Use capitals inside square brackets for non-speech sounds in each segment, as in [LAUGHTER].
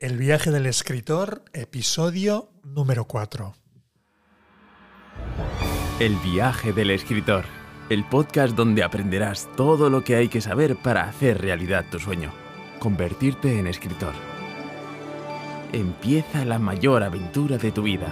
El viaje del escritor, episodio número 4. El viaje del escritor, el podcast donde aprenderás todo lo que hay que saber para hacer realidad tu sueño, convertirte en escritor. Empieza la mayor aventura de tu vida.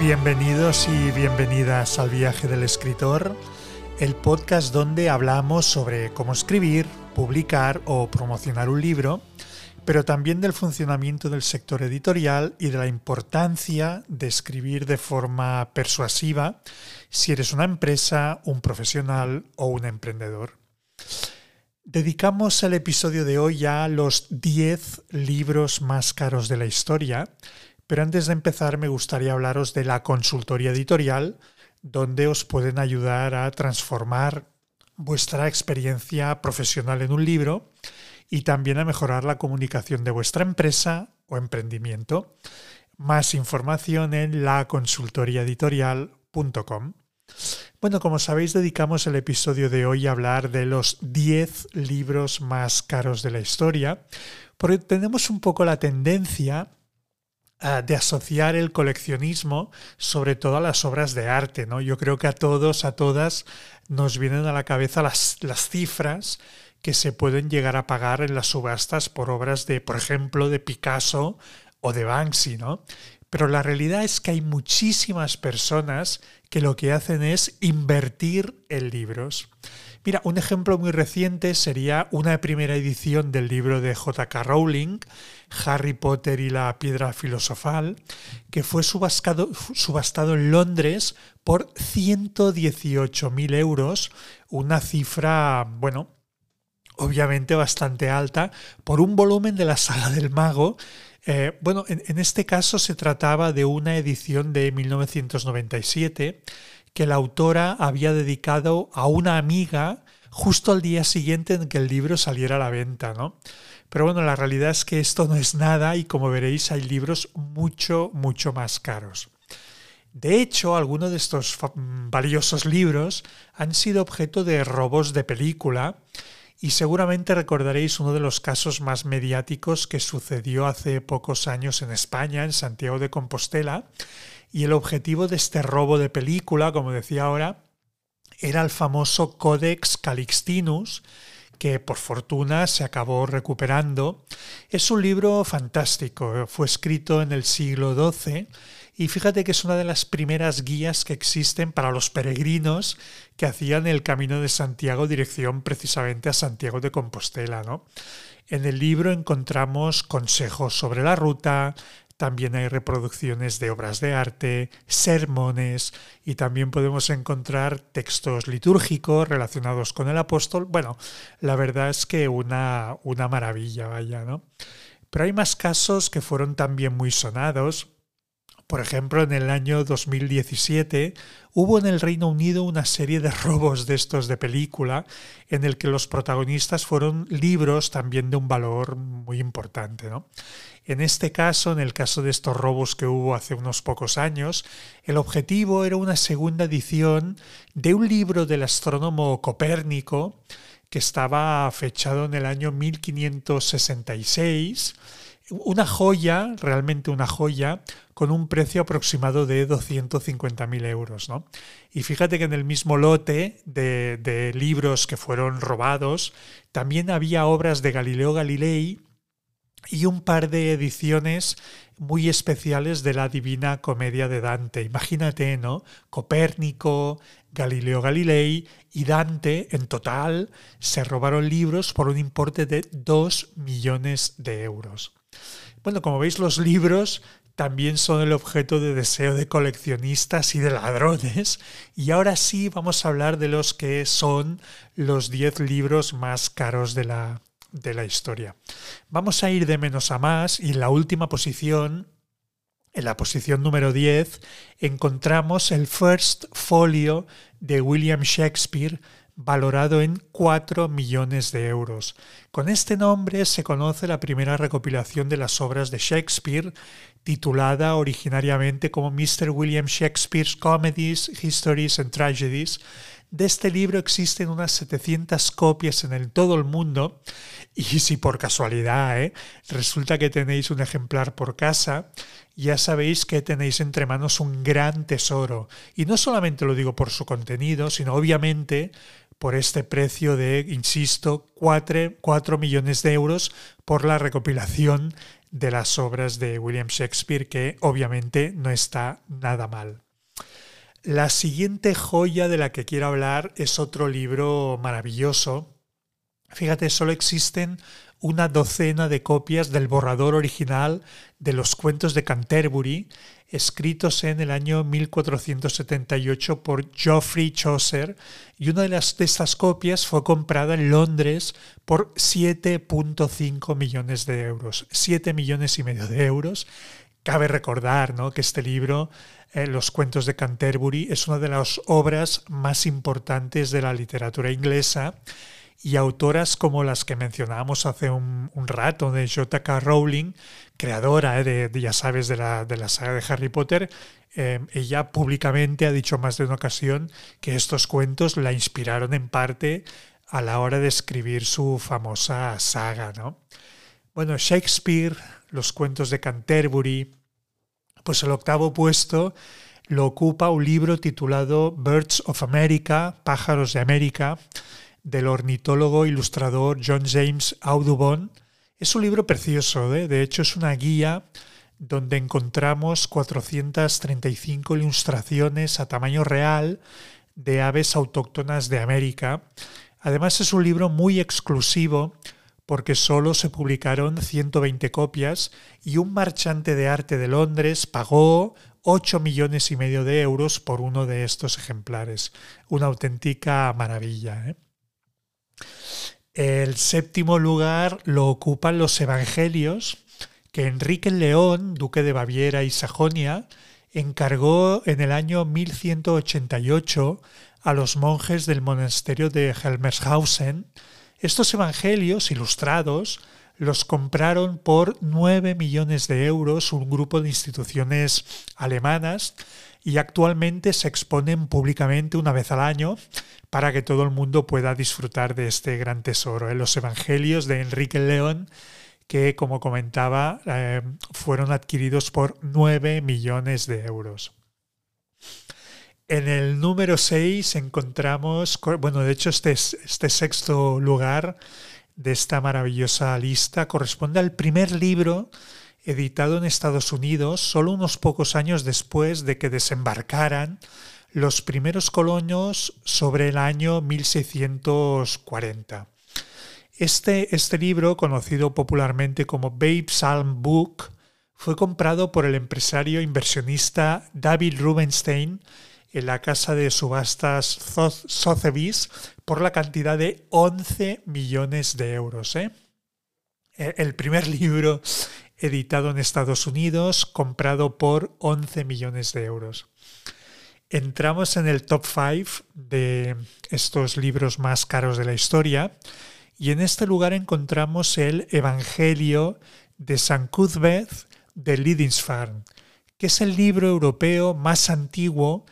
Bienvenidos y bienvenidas al viaje del escritor el podcast donde hablamos sobre cómo escribir, publicar o promocionar un libro, pero también del funcionamiento del sector editorial y de la importancia de escribir de forma persuasiva si eres una empresa, un profesional o un emprendedor. Dedicamos el episodio de hoy a los 10 libros más caros de la historia, pero antes de empezar me gustaría hablaros de la consultoría editorial, donde os pueden ayudar a transformar vuestra experiencia profesional en un libro y también a mejorar la comunicación de vuestra empresa o emprendimiento. Más información en laconsultoriaeditorial.com. Bueno, como sabéis, dedicamos el episodio de hoy a hablar de los 10 libros más caros de la historia, porque tenemos un poco la tendencia de asociar el coleccionismo sobre todo a las obras de arte. ¿no? Yo creo que a todos, a todas, nos vienen a la cabeza las, las cifras que se pueden llegar a pagar en las subastas por obras de, por ejemplo, de Picasso o de Banksy, ¿no? Pero la realidad es que hay muchísimas personas que lo que hacen es invertir en libros. Mira, un ejemplo muy reciente sería una primera edición del libro de J.K. Rowling, Harry Potter y la piedra filosofal, que fue subastado, en Londres por 118.000 euros, una cifra, bueno, obviamente bastante alta, por un volumen de la saga del mago. Eh, bueno, en, en este caso se trataba de una edición de 1997 que la autora había dedicado a una amiga justo al día siguiente en que el libro saliera a la venta, ¿no? Pero bueno, la realidad es que esto no es nada y como veréis hay libros mucho, mucho más caros. De hecho, algunos de estos valiosos libros han sido objeto de robos de película y seguramente recordaréis uno de los casos más mediáticos que sucedió hace pocos años en España, en Santiago de Compostela, y el objetivo de este robo de película, como decía ahora, era el famoso Codex Calixtinus, que por fortuna se acabó recuperando. Es un libro fantástico, fue escrito en el siglo XII y fíjate que es una de las primeras guías que existen para los peregrinos que hacían el camino de Santiago dirección precisamente a Santiago de Compostela. ¿no? En el libro encontramos consejos sobre la ruta, también hay reproducciones de obras de arte, sermones y también podemos encontrar textos litúrgicos relacionados con el apóstol. Bueno, la verdad es que una, una maravilla, vaya, ¿no? Pero hay más casos que fueron también muy sonados. Por ejemplo, en el año 2017 hubo en el Reino Unido una serie de robos de estos de película en el que los protagonistas fueron libros también de un valor muy importante. ¿no? En este caso, en el caso de estos robos que hubo hace unos pocos años, el objetivo era una segunda edición de un libro del astrónomo Copérnico que estaba fechado en el año 1566 una joya, realmente una joya, con un precio aproximado de 250.000 euros. ¿no? Y fíjate que en el mismo lote de, de, libros que fueron robados, también había obras de Galileo Galilei y un par de ediciones muy especiales de la Divina Comedia de Dante. Imagínate, ¿no? Copérnico, Galileo Galilei y Dante en total se robaron libros por un importe de 2 millones de euros. Bueno, como veis, los libros también son el objeto de deseo de coleccionistas y de ladrones. Y ahora sí vamos a hablar de los que son los 10 libros más caros de la, de la historia. Vamos a ir de menos a más y en la última posición, en la posición número 10, encontramos el First Folio de William Shakespeare valorado en 4 millones de euros. Con este nombre se conoce la primera recopilación de las obras de Shakespeare, titulada originariamente como Mr. William Shakespeare's Comedies, Histories and Tragedies, De este libro existen unas 700 copias en el, todo el mundo y si por casualidad ¿eh? resulta que tenéis un ejemplar por casa, ya sabéis que tenéis entre manos un gran tesoro. Y no solamente lo digo por su contenido, sino obviamente por este precio de, insisto, 4, 4 millones de euros por la recopilación de las obras de William Shakespeare, que obviamente no está nada mal. La siguiente joya de la que quiero hablar es otro libro maravilloso. Fíjate, solo existen una docena de copias del borrador original de los cuentos de Canterbury, escritos en el año 1478 por Geoffrey Chaucer, y una de, las, de estas copias fue comprada en Londres por 7.5 millones de euros. 7 millones y medio de euros. Cabe recordar ¿no? que este libro, eh, Los cuentos de Canterbury, es una de las obras más importantes de la literatura inglesa y autoras como las que mencionábamos hace un, rato de J.K. Rowling, creadora eh, de, ya sabes, de la, de la saga de Harry Potter, eh, ella públicamente ha dicho más de una ocasión que estos cuentos la inspiraron en parte a la hora de escribir su famosa saga. ¿no? Bueno, Shakespeare, los cuentos de Canterbury, pues el octavo puesto lo ocupa un libro titulado Birds of America, Pájaros de América, del ornitólogo ilustrador John James Audubon. Es un libro precioso, ¿eh? de hecho es una guía donde encontramos 435 ilustraciones a tamaño real de aves autóctonas de América. Además es un libro muy exclusivo porque solo se publicaron 120 copias y un marchante de arte de Londres pagó 8 millones y medio de euros por uno de estos ejemplares. Una auténtica maravilla. ¿eh? El séptimo lugar lo ocupan los Evangelios, que Enrique León, duque de Baviera y Sajonia, encargó en el año 1188 a los monjes del monasterio de Helmershausen. Estos evangelios ilustrados los compraron por 9 millones de euros un grupo de instituciones alemanas y actualmente se exponen públicamente una vez al año para que todo el mundo pueda disfrutar de este gran tesoro. ¿eh? los Evangelios de Enrique León, que como comentaba, eh, fueron adquiridos por 9 millones de euros. En el número 6 encontramos, bueno, de hecho este, este sexto lugar de esta maravillosa lista corresponde al primer libro editado en Estados Unidos solo unos pocos años después de que desembarcaran los primeros colonos sobre el año 1640. Este, este libro, conocido popularmente como Babe Psalm Book, fue comprado por el empresario inversionista David Rubenstein en la casa de subastas Sotheby's por la cantidad de 11 millones de euros. ¿eh? E, el primer [LAUGHS] libro editado en Estados Unidos, comprado por 11 millones de euros. Entramos en el top 5 de estos libros más caros de la historia y en este lugar encontramos el Evangelio de San Cuthbert de Lindisfarne, que es el libro europeo más antiguo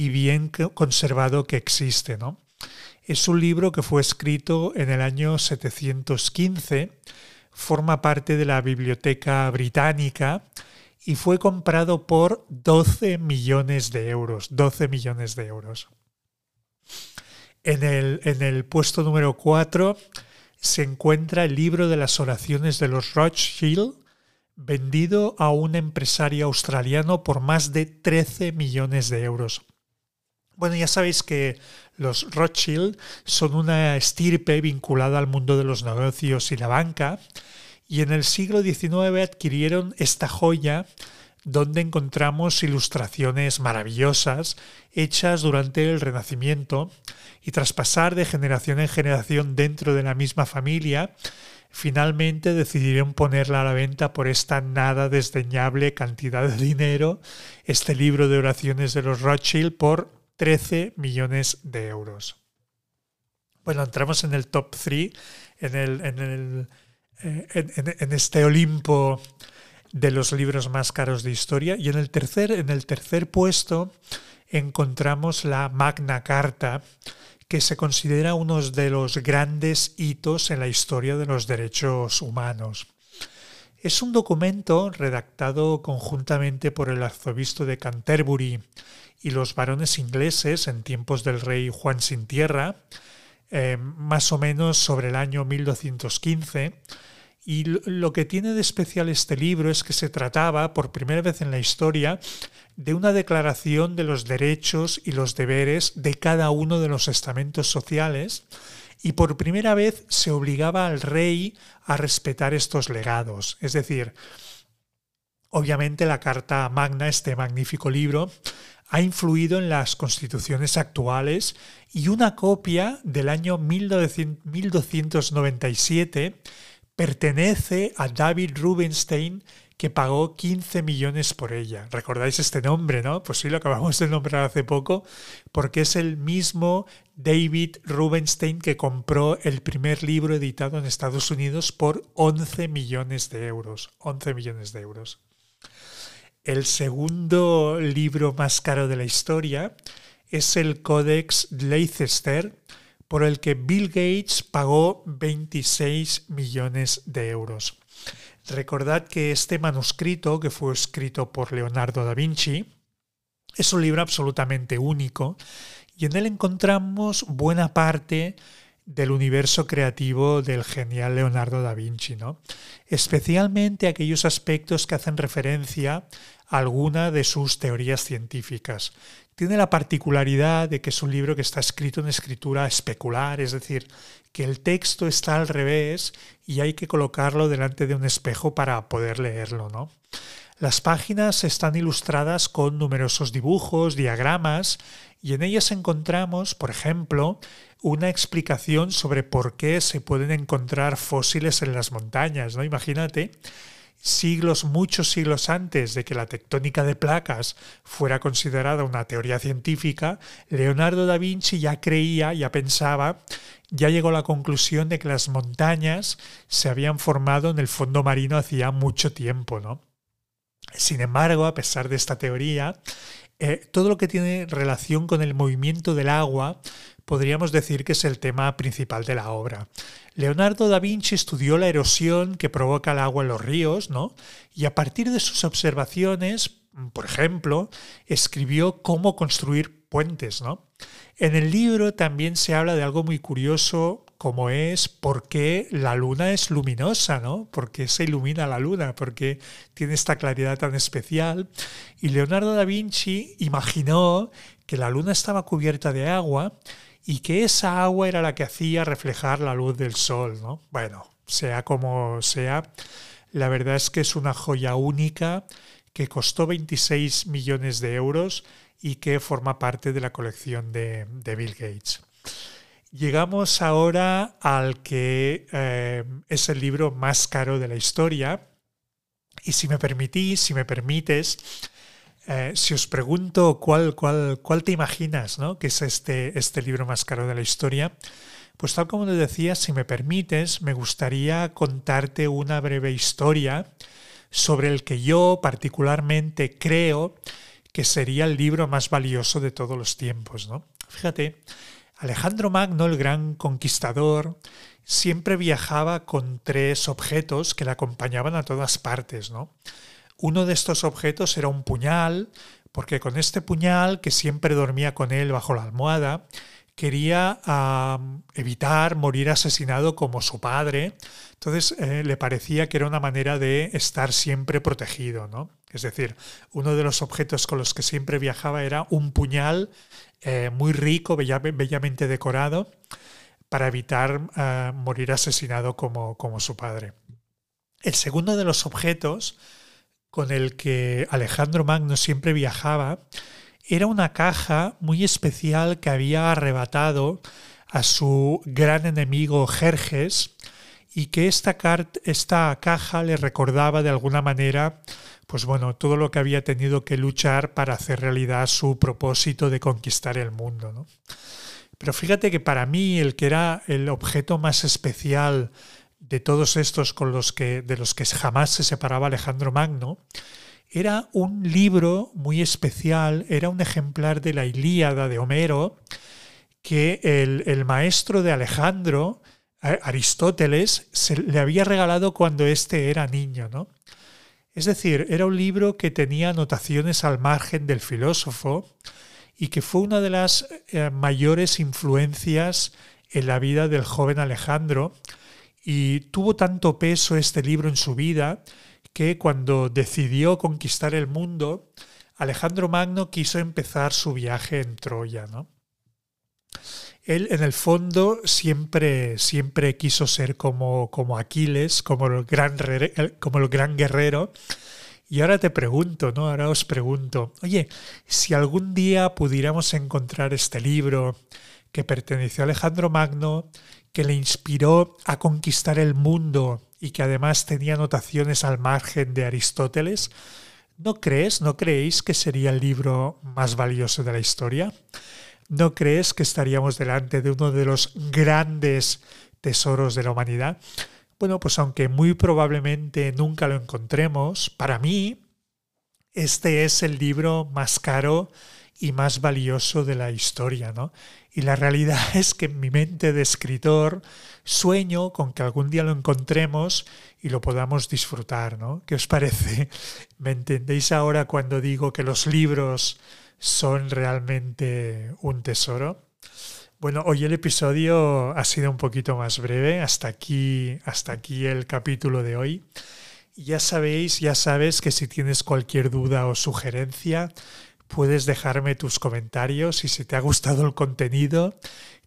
y bien conservado que existe. ¿no? Es un libro que fue escrito en el año 715 forma parte de la Biblioteca Británica y fue comprado por 12 millones de euros. 12 millones de euros. En el, en el puesto número 4 se encuentra el libro de las oraciones de los Rothschild, vendido a un empresario australiano por más de 13 millones de euros. Bueno, ya sabéis que los Rothschild son una estirpe vinculada al mundo de los negocios y la banca, y en el siglo XIX adquirieron esta joya donde encontramos ilustraciones maravillosas hechas durante el Renacimiento y tras pasar de generación en generación dentro de la misma familia, finalmente decidieron ponerla a la venta por esta nada desdeñable cantidad de dinero, este libro de oraciones de los Rothschild por 13 millones de euros. Bueno, entramos en el top 3, en el, en, eh, en, este Olimpo de los libros más caros de historia. Y en el tercer, en el tercer puesto encontramos la Magna Carta, que se considera uno de los grandes hitos en la historia de los derechos humanos. Es un documento redactado conjuntamente por el arzobispo de Canterbury y los varones ingleses en tiempos del rey Juan sin Tierra, eh, más o menos sobre el año 1215. Y lo que tiene de especial este libro es que se trataba, por primera vez en la historia, de una declaración de los derechos y los deberes de cada uno de los estamentos sociales y por primera vez se obligaba al rey a respetar estos legados. Es decir, obviamente la Carta Magna, este magnífico libro, ha influido en las constituciones actuales y una copia del año 1297 pertenece a David Rubenstein, que pagó 15 millones por ella. ¿Recordáis este nombre, no? Pues sí, lo acabamos de nombrar hace poco, porque es el mismo David Rubenstein que compró el primer libro editado en Estados Unidos por 11 millones de euros. 11 millones de euros. El segundo libro más caro de la historia es el Codex Leicester, por el que Bill Gates pagó 26 millones de euros. Recordad que este manuscrito, que fue escrito por Leonardo da Vinci, es un libro absolutamente único y en él encontramos buena parte del universo creativo del genial Leonardo da Vinci, ¿no? especialmente aquellos aspectos que hacen referencia a alguna de sus teorías científicas. Tiene la particularidad de que es un libro que está escrito en escritura especular, es decir, que el texto está al revés y hay que colocarlo delante de un espejo para poder leerlo, ¿no? Las páginas están ilustradas con numerosos dibujos, diagramas, y en ellas encontramos, por ejemplo, una explicación sobre por qué se pueden encontrar fósiles en las montañas, ¿no? Imagínate siglos, muchos siglos antes de que la tectónica de placas fuera considerada una teoría científica, Leonardo da Vinci ya creía, ya pensaba, ya llegó a la conclusión de que las montañas se habían formado en el fondo marino hacía mucho tiempo, ¿no? Sin embargo, a pesar de esta teoría, eh, todo lo que tiene relación con el movimiento del agua podríamos decir que es el tema principal de la obra. Leonardo da Vinci estudió la erosión que provoca el agua en los ríos, ¿no? Y a partir de sus observaciones, por ejemplo, escribió cómo construir puentes, ¿no? En el libro también se habla de algo muy curioso como es por qué la luna es luminosa, ¿no? ¿Por qué se ilumina la luna? ¿Por qué tiene esta claridad tan especial? Y Leonardo da Vinci imaginó que la luna estaba cubierta de agua y que esa agua era la que hacía reflejar la luz del sol, ¿no? Bueno, sea como sea, la verdad es que es una joya única que costó 26 millones de euros y que forma parte de la colección de, Bill Gates. Llegamos ahora al que eh, es el libro más caro de la historia. Y si me permitís, si me permites, eh, si os pregunto cuál, cuál, cuál te imaginas ¿no? que es este, este libro más caro de la historia, pues tal como te decía, si me permites, me gustaría contarte una breve historia sobre el que yo particularmente creo que sería el libro más valioso de todos los tiempos. ¿no? Fíjate, Alejandro Magno, el gran conquistador, siempre viajaba con tres objetos que le acompañaban a todas partes. ¿no? Uno de estos objetos era un puñal, porque con este puñal, que siempre dormía con él bajo la almohada, quería evitar morir asesinado como su padre. Entonces eh, le parecía que era una manera de estar siempre protegido. ¿no? Es decir, uno de los objetos con los que siempre viajaba era un puñal eh, muy rico, bellamente decorado, para evitar eh, morir asesinado como, como su padre. El segundo de los objetos con el que Alejandro Magno siempre viajaba era una caja muy especial que había arrebatado a su gran enemigo Jerjes y que esta, esta caja le recordaba de alguna manera pues bueno, todo lo que había tenido que luchar para hacer realidad su propósito de conquistar el mundo. Pero fíjate que para mí el que era el objeto más especial de todos estos con los que, de los que jamás se separaba Alejandro Magno, era un libro muy especial, era un ejemplar de la Ilíada de Homero, que el, maestro de Alejandro, Aristóteles, se le había regalado cuando éste era niño, ¿no? Es decir, era un libro que tenía anotaciones al margen del filósofo y que fue una de las eh, mayores influencias en la vida del joven Alejandro y tuvo tanto peso este libro en su vida que cuando decidió conquistar el mundo, Alejandro Magno quiso empezar su viaje en Troya, ¿no? Él en el fondo siempre, siempre quiso ser como, como Aquiles, como el, gran, como el gran guerrero. Y ahora te pregunto, ¿no? Ahora os pregunto, oye, si algún día pudiéramos encontrar este libro que perteneció a Alejandro Magno, que le inspiró a conquistar el mundo y que además tenía anotaciones al margen de Aristóteles, ¿no crees, no creéis que sería el libro más valioso de la historia? ¿No crees que estaríamos delante de uno de los grandes tesoros de la humanidad? Bueno, pues aunque muy probablemente nunca lo encontremos, para mí este es el libro más caro y más valioso de la historia, ¿no? Y la realidad [LAUGHS] es que en mi mente de escritor sueño con que algún día lo encontremos y lo podamos disfrutar, ¿no? ¿Qué os parece? [LAUGHS] ¿Me entendéis ahora cuando digo que los libros son realmente un tesoro? Bueno, hoy el episodio ha sido un poquito más breve, hasta aquí, hasta aquí el capítulo de hoy. Ya sabéis, ya sabes que si tienes cualquier duda o sugerencia, puedes dejarme tus comentarios y si te ha gustado el contenido.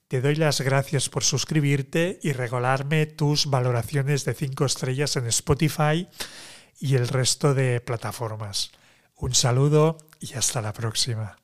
Te doy las gracias por suscribirte y regalarme tus valoraciones de 5 estrellas en Spotify y el resto de plataformas. Un saludo y hasta la próxima.